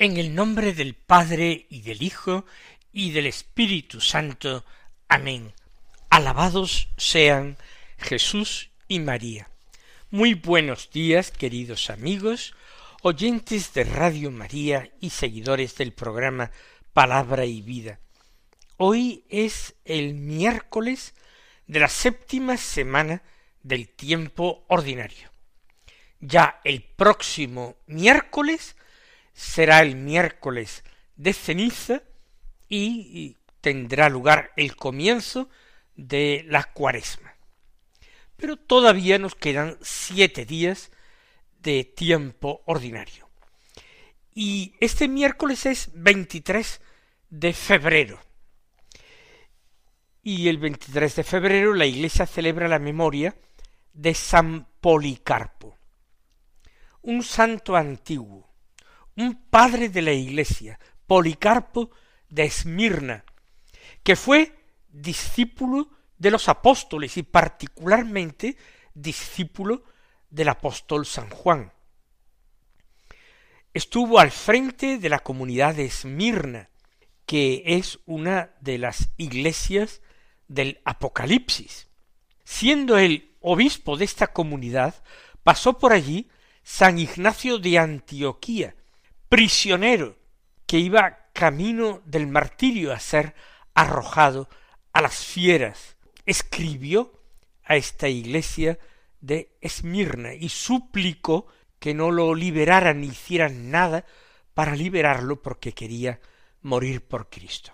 En el nombre del Padre y del Hijo y del Espíritu Santo. Amén. Alabados sean Jesús y María. Muy buenos días, queridos amigos, oyentes de Radio María y seguidores del programa Palabra y Vida. Hoy es el miércoles de la séptima semana del tiempo ordinario. Ya el próximo miércoles será el miércoles de ceniza y tendrá lugar el comienzo de la cuaresma. Pero todavía nos quedan siete días de tiempo ordinario. Y este miércoles es 23 de febrero. Y el 23 de febrero la Iglesia celebra la memoria de San Policarpo, un santo antiguo, un padre de la Iglesia, Policarpo de Esmirna, que fue discípulo de los apóstoles y particularmente discípulo del apóstol San Juan. Estuvo al frente de la comunidad de Esmirna, que es una de las iglesias del Apocalipsis. Siendo él obispo de esta comunidad, pasó por allí San Ignacio de Antioquía, prisionero, que iba camino del martirio a ser arrojado a las fieras. Escribió a esta iglesia de Esmirna y suplicó que no lo liberaran ni hicieran nada para liberarlo porque quería morir por Cristo.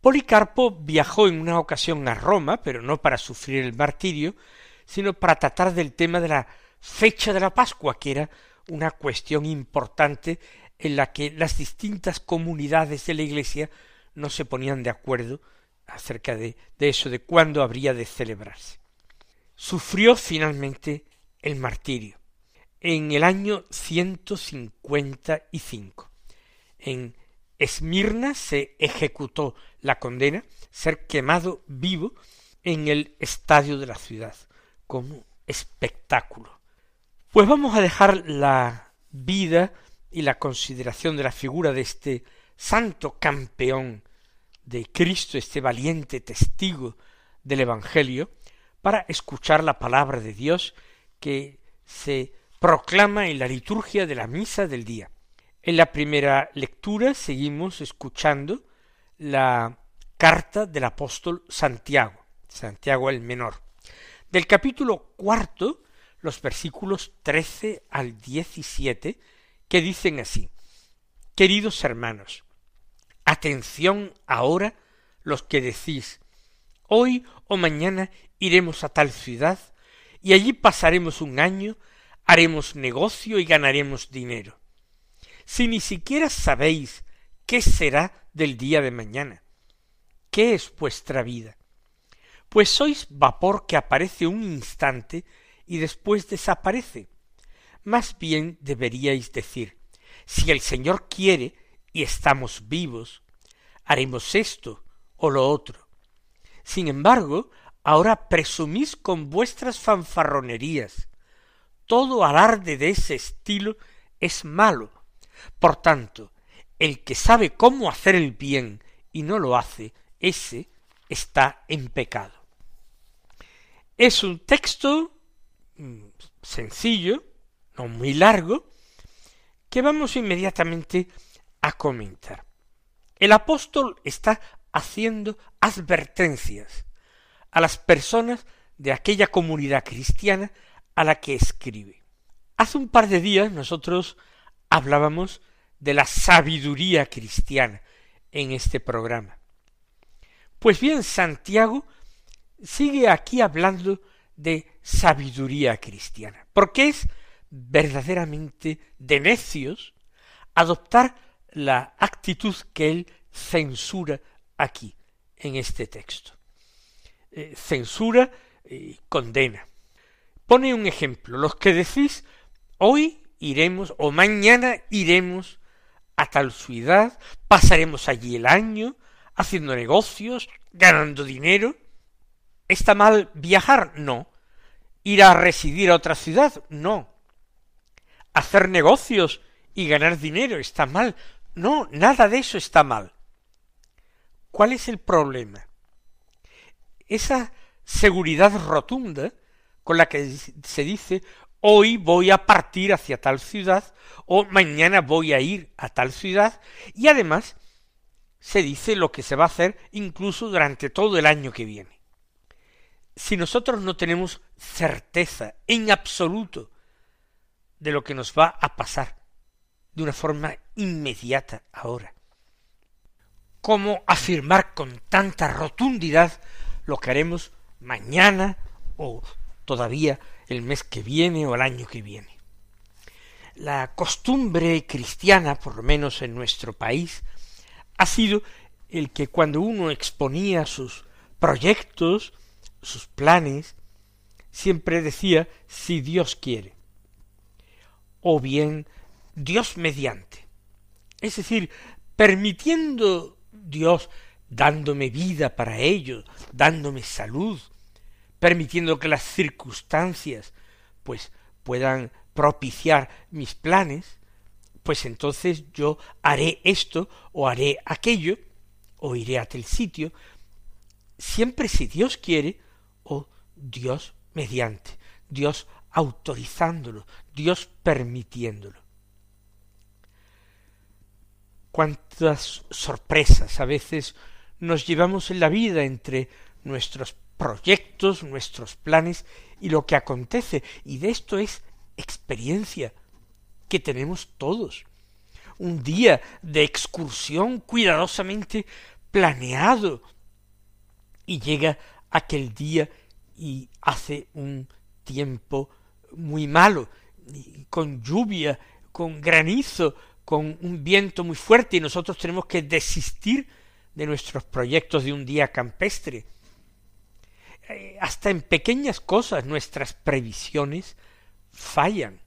Policarpo viajó en una ocasión a Roma, pero no para sufrir el martirio, sino para tratar del tema de la fecha de la Pascua, que era una cuestión importante en la que las distintas comunidades de la Iglesia no se ponían de acuerdo acerca de, de eso, de cuándo habría de celebrarse. Sufrió finalmente el martirio en el año 155. En Esmirna se ejecutó la condena, ser quemado vivo en el estadio de la ciudad, como espectáculo. Pues vamos a dejar la vida y la consideración de la figura de este santo campeón de Cristo, este valiente testigo del Evangelio, para escuchar la palabra de Dios que se proclama en la liturgia de la misa del día. En la primera lectura seguimos escuchando la carta del apóstol Santiago, Santiago el menor. Del capítulo cuarto, los versículos trece al diecisiete, que dicen así Queridos hermanos, atención ahora los que decís hoy o mañana iremos a tal ciudad y allí pasaremos un año, haremos negocio y ganaremos dinero. Si ni siquiera sabéis qué será del día de mañana, ¿qué es vuestra vida? Pues sois vapor que aparece un instante y después desaparece. Más bien deberíais decir, si el Señor quiere y estamos vivos, haremos esto o lo otro. Sin embargo, ahora presumís con vuestras fanfarronerías. Todo alarde de ese estilo es malo. Por tanto, el que sabe cómo hacer el bien y no lo hace, ese está en pecado. Es un texto mm, sencillo, no muy largo, que vamos inmediatamente a comentar. El apóstol está haciendo advertencias a las personas de aquella comunidad cristiana a la que escribe. Hace un par de días nosotros hablábamos de la sabiduría cristiana en este programa. Pues bien, Santiago sigue aquí hablando de sabiduría cristiana, porque es verdaderamente de necios adoptar la actitud que él censura aquí, en este texto. Eh, censura y condena. Pone un ejemplo, los que decís, hoy iremos o mañana iremos a tal ciudad, pasaremos allí el año, haciendo negocios, ganando dinero. ¿Está mal viajar? No. ¿Ir a residir a otra ciudad? No. ¿Hacer negocios y ganar dinero está mal? No, nada de eso está mal. ¿Cuál es el problema? Esa seguridad rotunda con la que se dice hoy voy a partir hacia tal ciudad o mañana voy a ir a tal ciudad y además se dice lo que se va a hacer incluso durante todo el año que viene. Si nosotros no tenemos certeza en absoluto de lo que nos va a pasar de una forma inmediata ahora, ¿cómo afirmar con tanta rotundidad lo que haremos mañana o todavía el mes que viene o el año que viene. La costumbre cristiana, por lo menos en nuestro país, ha sido el que cuando uno exponía sus proyectos, sus planes, siempre decía si Dios quiere, o bien Dios mediante. Es decir, permitiendo Dios dándome vida para ello, dándome salud, permitiendo que las circunstancias pues puedan propiciar mis planes, pues entonces yo haré esto o haré aquello o iré a tal sitio, siempre si Dios quiere o Dios mediante, Dios autorizándolo, Dios permitiéndolo. Cuántas sorpresas a veces nos llevamos en la vida entre nuestros proyectos, nuestros planes y lo que acontece. Y de esto es experiencia que tenemos todos. Un día de excursión cuidadosamente planeado. Y llega aquel día y hace un tiempo muy malo, con lluvia, con granizo, con un viento muy fuerte y nosotros tenemos que desistir de nuestros proyectos de un día campestre. Eh, hasta en pequeñas cosas nuestras previsiones fallan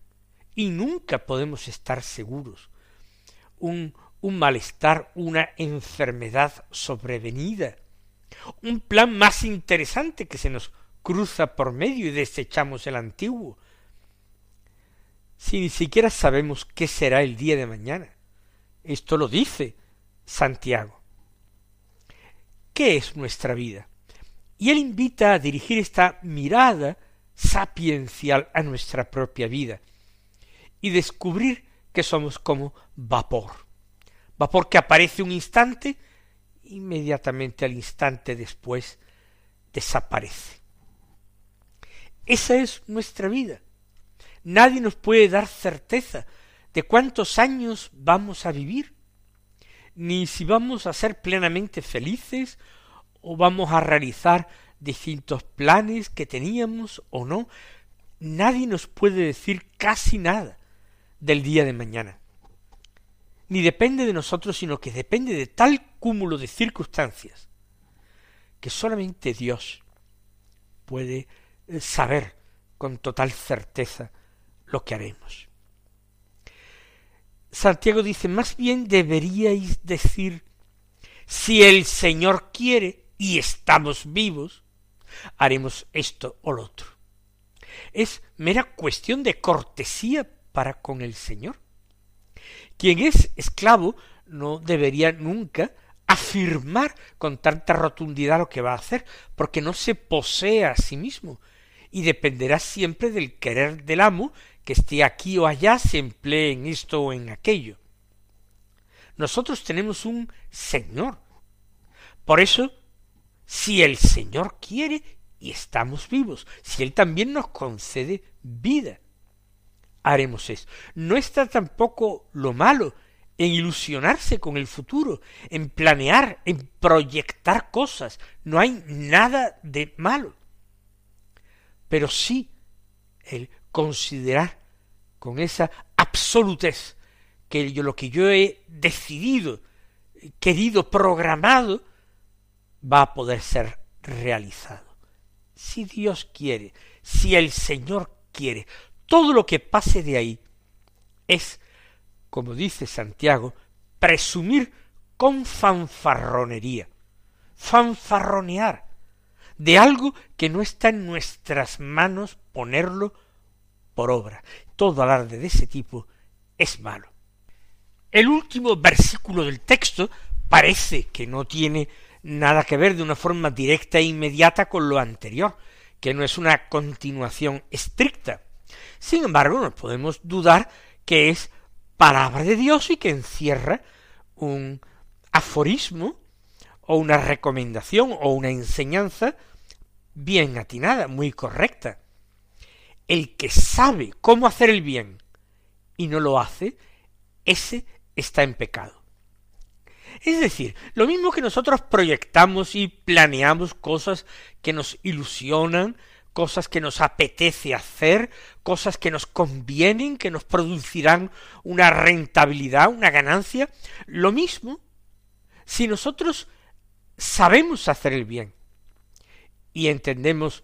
y nunca podemos estar seguros. Un, un malestar, una enfermedad sobrevenida, un plan más interesante que se nos cruza por medio y desechamos el antiguo. Si ni siquiera sabemos qué será el día de mañana. Esto lo dice Santiago. ¿Qué es nuestra vida? Y él invita a dirigir esta mirada sapiencial a nuestra propia vida y descubrir que somos como vapor. Vapor que aparece un instante, inmediatamente al instante después desaparece. Esa es nuestra vida. Nadie nos puede dar certeza de cuántos años vamos a vivir ni si vamos a ser plenamente felices o vamos a realizar distintos planes que teníamos o no. Nadie nos puede decir casi nada del día de mañana. Ni depende de nosotros, sino que depende de tal cúmulo de circunstancias que solamente Dios puede eh, saber con total certeza lo que haremos. Santiago dice, más bien deberíais decir, si el Señor quiere y estamos vivos, haremos esto o lo otro. Es mera cuestión de cortesía para con el Señor. Quien es esclavo no debería nunca afirmar con tanta rotundidad lo que va a hacer, porque no se posee a sí mismo, y dependerá siempre del querer del amo que esté aquí o allá se emplee en esto o en aquello. Nosotros tenemos un Señor. Por eso, si el Señor quiere y estamos vivos, si Él también nos concede vida, haremos eso. No está tampoco lo malo en ilusionarse con el futuro, en planear, en proyectar cosas. No hay nada de malo. Pero sí el considerar con esa absolutez que yo, lo que yo he decidido, querido, programado, va a poder ser realizado. Si Dios quiere, si el Señor quiere, todo lo que pase de ahí es, como dice Santiago, presumir con fanfarronería, fanfarronear de algo que no está en nuestras manos ponerlo por obra. Todo alarde de ese tipo es malo. El último versículo del texto parece que no tiene nada que ver de una forma directa e inmediata con lo anterior, que no es una continuación estricta. Sin embargo, no podemos dudar que es palabra de Dios y que encierra un aforismo o una recomendación o una enseñanza bien atinada, muy correcta. El que sabe cómo hacer el bien y no lo hace, ese está en pecado. Es decir, lo mismo que nosotros proyectamos y planeamos cosas que nos ilusionan, cosas que nos apetece hacer, cosas que nos convienen, que nos producirán una rentabilidad, una ganancia, lo mismo si nosotros sabemos hacer el bien y entendemos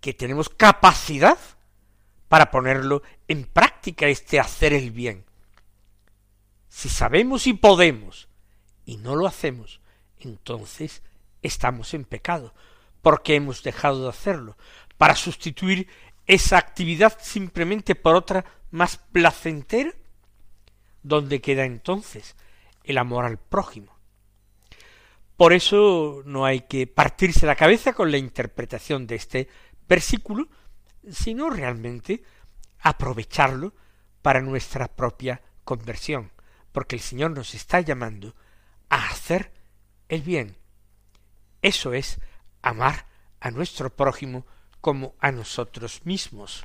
que tenemos capacidad para ponerlo en práctica este hacer el bien. Si sabemos y podemos y no lo hacemos, entonces estamos en pecado, porque hemos dejado de hacerlo, para sustituir esa actividad simplemente por otra más placentera, ¿dónde queda entonces el amor al prójimo? Por eso no hay que partirse la cabeza con la interpretación de este versículo, sino realmente aprovecharlo para nuestra propia conversión, porque el Señor nos está llamando a hacer el bien. Eso es amar a nuestro prójimo como a nosotros mismos.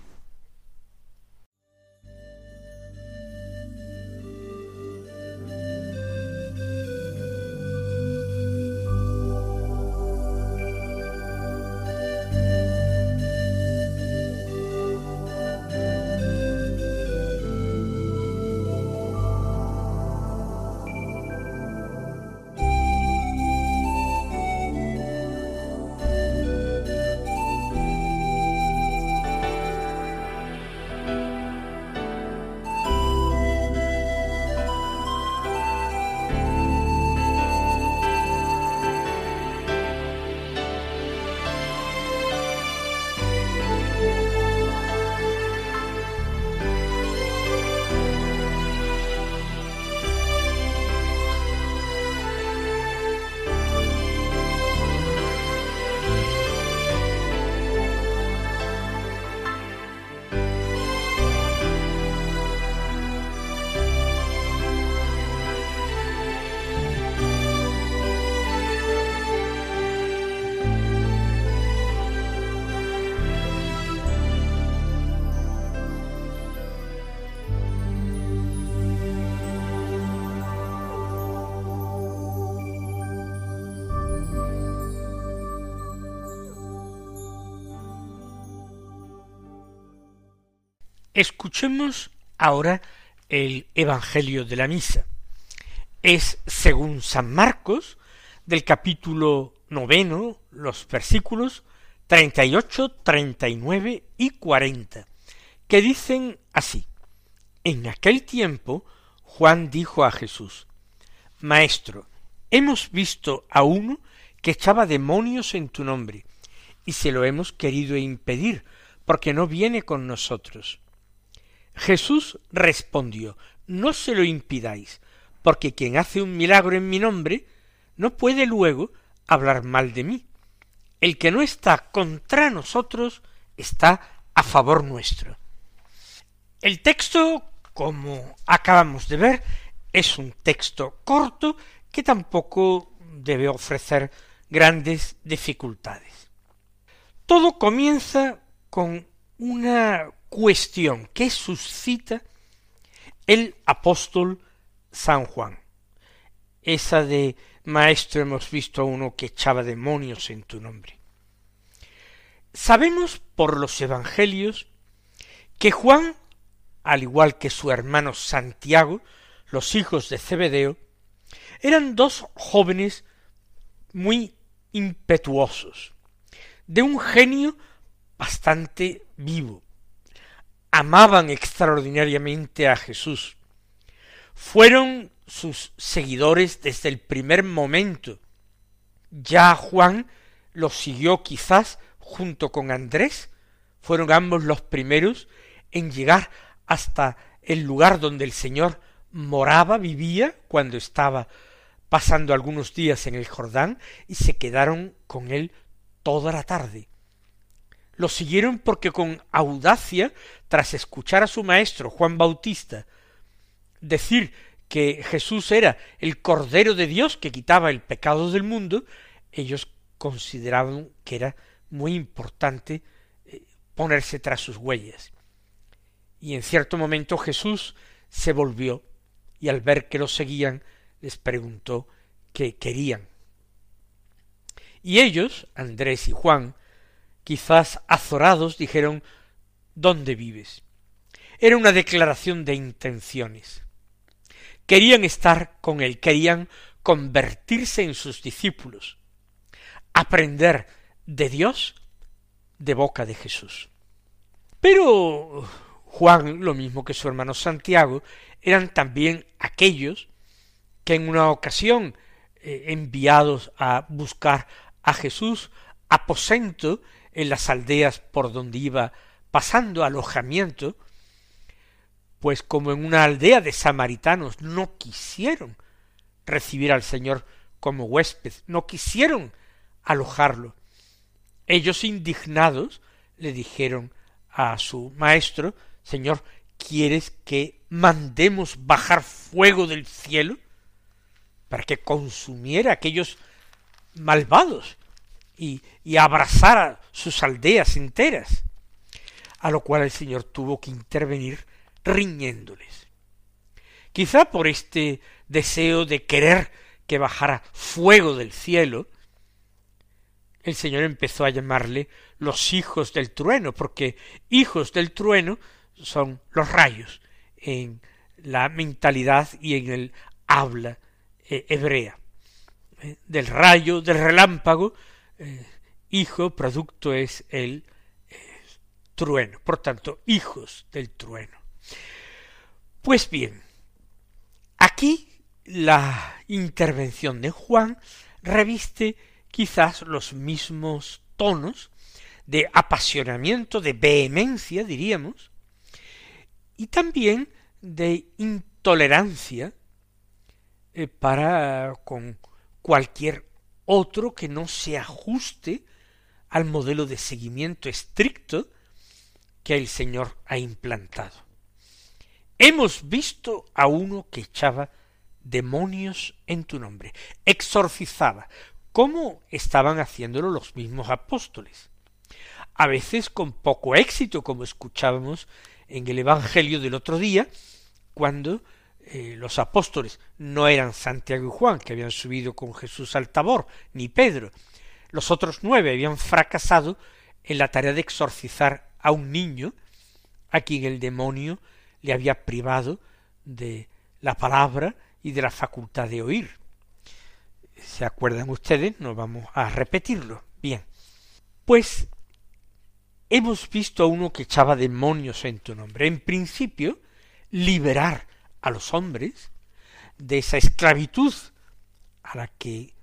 Escuchemos ahora el Evangelio de la Misa. Es, según San Marcos, del capítulo noveno, los versículos treinta y ocho, treinta y nueve y cuarenta, que dicen así. En aquel tiempo Juan dijo a Jesús, Maestro, hemos visto a uno que echaba demonios en tu nombre, y se lo hemos querido impedir, porque no viene con nosotros. Jesús respondió, no se lo impidáis, porque quien hace un milagro en mi nombre no puede luego hablar mal de mí. El que no está contra nosotros está a favor nuestro. El texto, como acabamos de ver, es un texto corto que tampoco debe ofrecer grandes dificultades. Todo comienza con una cuestión que suscita el apóstol San Juan. Esa de Maestro hemos visto a uno que echaba demonios en tu nombre. Sabemos por los Evangelios que Juan, al igual que su hermano Santiago, los hijos de Zebedeo, eran dos jóvenes muy impetuosos, de un genio bastante vivo. Amaban extraordinariamente a Jesús. Fueron sus seguidores desde el primer momento. Ya Juan los siguió quizás junto con Andrés, fueron ambos los primeros en llegar hasta el lugar donde el Señor moraba, vivía, cuando estaba pasando algunos días en el Jordán, y se quedaron con él toda la tarde. Lo siguieron porque con audacia, tras escuchar a su maestro Juan Bautista decir que Jesús era el Cordero de Dios que quitaba el pecado del mundo, ellos consideraban que era muy importante eh, ponerse tras sus huellas. Y en cierto momento Jesús se volvió y al ver que lo seguían les preguntó qué querían. Y ellos, Andrés y Juan, quizás azorados, dijeron ¿Dónde vives? Era una declaración de intenciones. Querían estar con él, querían convertirse en sus discípulos, aprender de Dios de boca de Jesús. Pero Juan, lo mismo que su hermano Santiago, eran también aquellos que en una ocasión eh, enviados a buscar a Jesús aposento en las aldeas por donde iba pasando alojamiento, pues como en una aldea de samaritanos no quisieron recibir al Señor como huésped, no quisieron alojarlo. Ellos indignados le dijeron a su maestro, Señor, ¿quieres que mandemos bajar fuego del cielo para que consumiera aquellos malvados y, y abrazara sus aldeas enteras? A lo cual el Señor tuvo que intervenir riñéndoles. Quizá por este deseo de querer que bajara fuego del cielo, el Señor empezó a llamarle los hijos del trueno, porque hijos del trueno son los rayos en la mentalidad y en el habla eh, hebrea. Eh, del rayo, del relámpago, eh, hijo, producto es el trueno. Por tanto, hijos del trueno. Pues bien, aquí la intervención de Juan reviste quizás los mismos tonos de apasionamiento, de vehemencia, diríamos, y también de intolerancia eh, para con cualquier otro que no se ajuste al modelo de seguimiento estricto que el Señor ha implantado. Hemos visto a uno que echaba demonios en tu nombre, exorcizaba, como estaban haciéndolo los mismos apóstoles. A veces con poco éxito, como escuchábamos en el Evangelio del otro día, cuando eh, los apóstoles no eran Santiago y Juan, que habían subido con Jesús al Tabor, ni Pedro. Los otros nueve habían fracasado en la tarea de exorcizar a un niño a quien el demonio le había privado de la palabra y de la facultad de oír. ¿Se acuerdan ustedes? No vamos a repetirlo. Bien. Pues hemos visto a uno que echaba demonios en tu nombre. En principio, liberar a los hombres de esa esclavitud a la que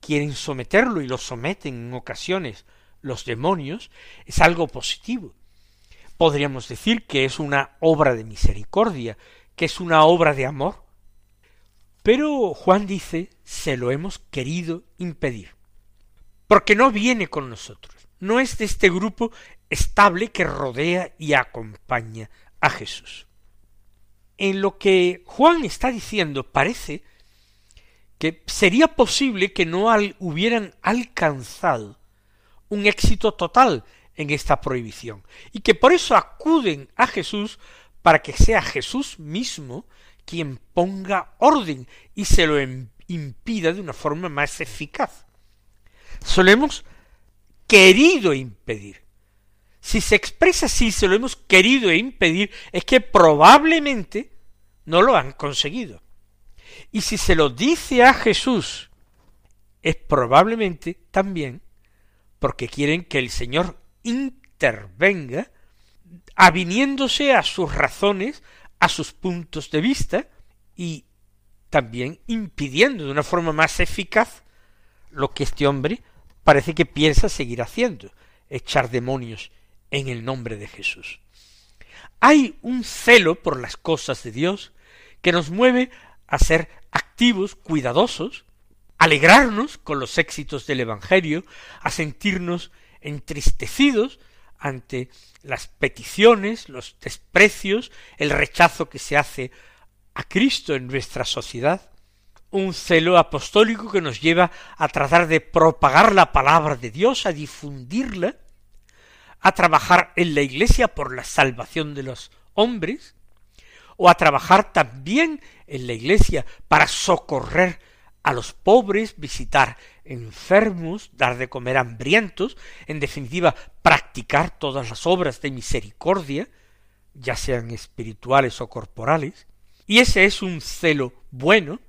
quieren someterlo y lo someten en ocasiones los demonios, es algo positivo podríamos decir que es una obra de misericordia, que es una obra de amor. Pero Juan dice, se lo hemos querido impedir, porque no viene con nosotros, no es de este grupo estable que rodea y acompaña a Jesús. En lo que Juan está diciendo parece que sería posible que no hubieran alcanzado un éxito total en esta prohibición, y que por eso acuden a Jesús para que sea Jesús mismo quien ponga orden y se lo impida de una forma más eficaz. Solemos querido impedir. Si se expresa así, se lo hemos querido impedir, es que probablemente no lo han conseguido. Y si se lo dice a Jesús, es probablemente también porque quieren que el Señor intervenga, aviniéndose a sus razones, a sus puntos de vista, y también impidiendo de una forma más eficaz lo que este hombre parece que piensa seguir haciendo, echar demonios en el nombre de Jesús. Hay un celo por las cosas de Dios que nos mueve a ser activos, cuidadosos, alegrarnos con los éxitos del Evangelio, a sentirnos entristecidos ante las peticiones, los desprecios, el rechazo que se hace a Cristo en nuestra sociedad, un celo apostólico que nos lleva a tratar de propagar la palabra de Dios, a difundirla, a trabajar en la Iglesia por la salvación de los hombres, o a trabajar también en la Iglesia para socorrer a los pobres, visitar enfermos, dar de comer hambrientos, en definitiva, practicar todas las obras de misericordia, ya sean espirituales o corporales, y ese es un celo bueno,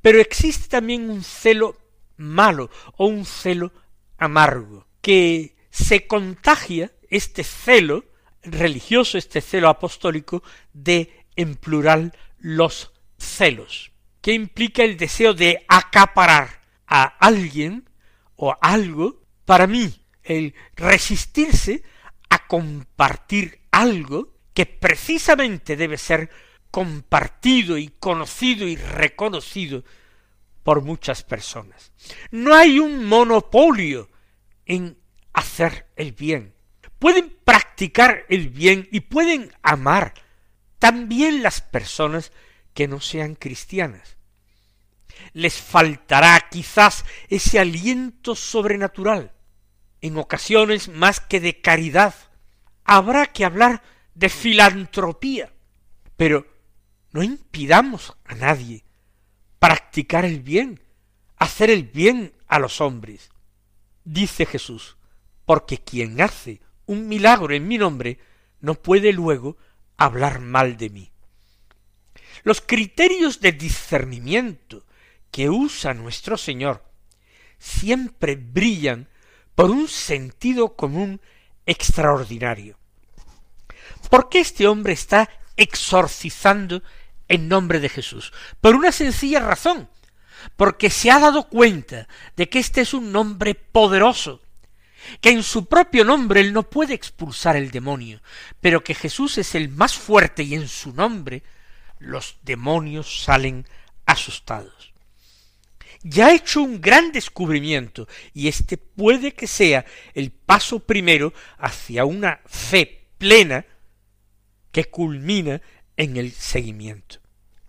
pero existe también un celo malo o un celo amargo, que se contagia este celo religioso, este celo apostólico, de en plural los celos que implica el deseo de acaparar a alguien o algo para mí, el resistirse a compartir algo que precisamente debe ser compartido y conocido y reconocido por muchas personas. No hay un monopolio en hacer el bien. Pueden practicar el bien y pueden amar también las personas que no sean cristianas. Les faltará quizás ese aliento sobrenatural, en ocasiones más que de caridad. Habrá que hablar de filantropía, pero no impidamos a nadie practicar el bien, hacer el bien a los hombres. Dice Jesús, porque quien hace un milagro en mi nombre no puede luego hablar mal de mí. Los criterios de discernimiento que usa nuestro Señor siempre brillan por un sentido común extraordinario. ¿Por qué este hombre está exorcizando en nombre de Jesús? Por una sencilla razón, porque se ha dado cuenta de que este es un nombre poderoso, que en su propio nombre él no puede expulsar el demonio, pero que Jesús es el más fuerte y en su nombre los demonios salen asustados. Ya ha hecho un gran descubrimiento y este puede que sea el paso primero hacia una fe plena que culmina en el seguimiento.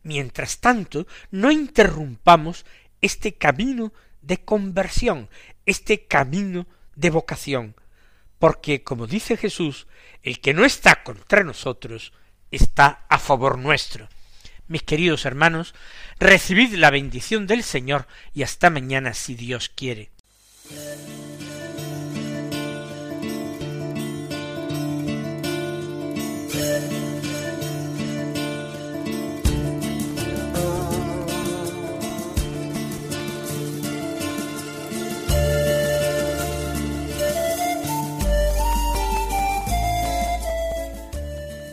Mientras tanto, no interrumpamos este camino de conversión, este camino de vocación, porque, como dice Jesús, el que no está contra nosotros está a favor nuestro. Mis queridos hermanos, recibid la bendición del Señor y hasta mañana si Dios quiere.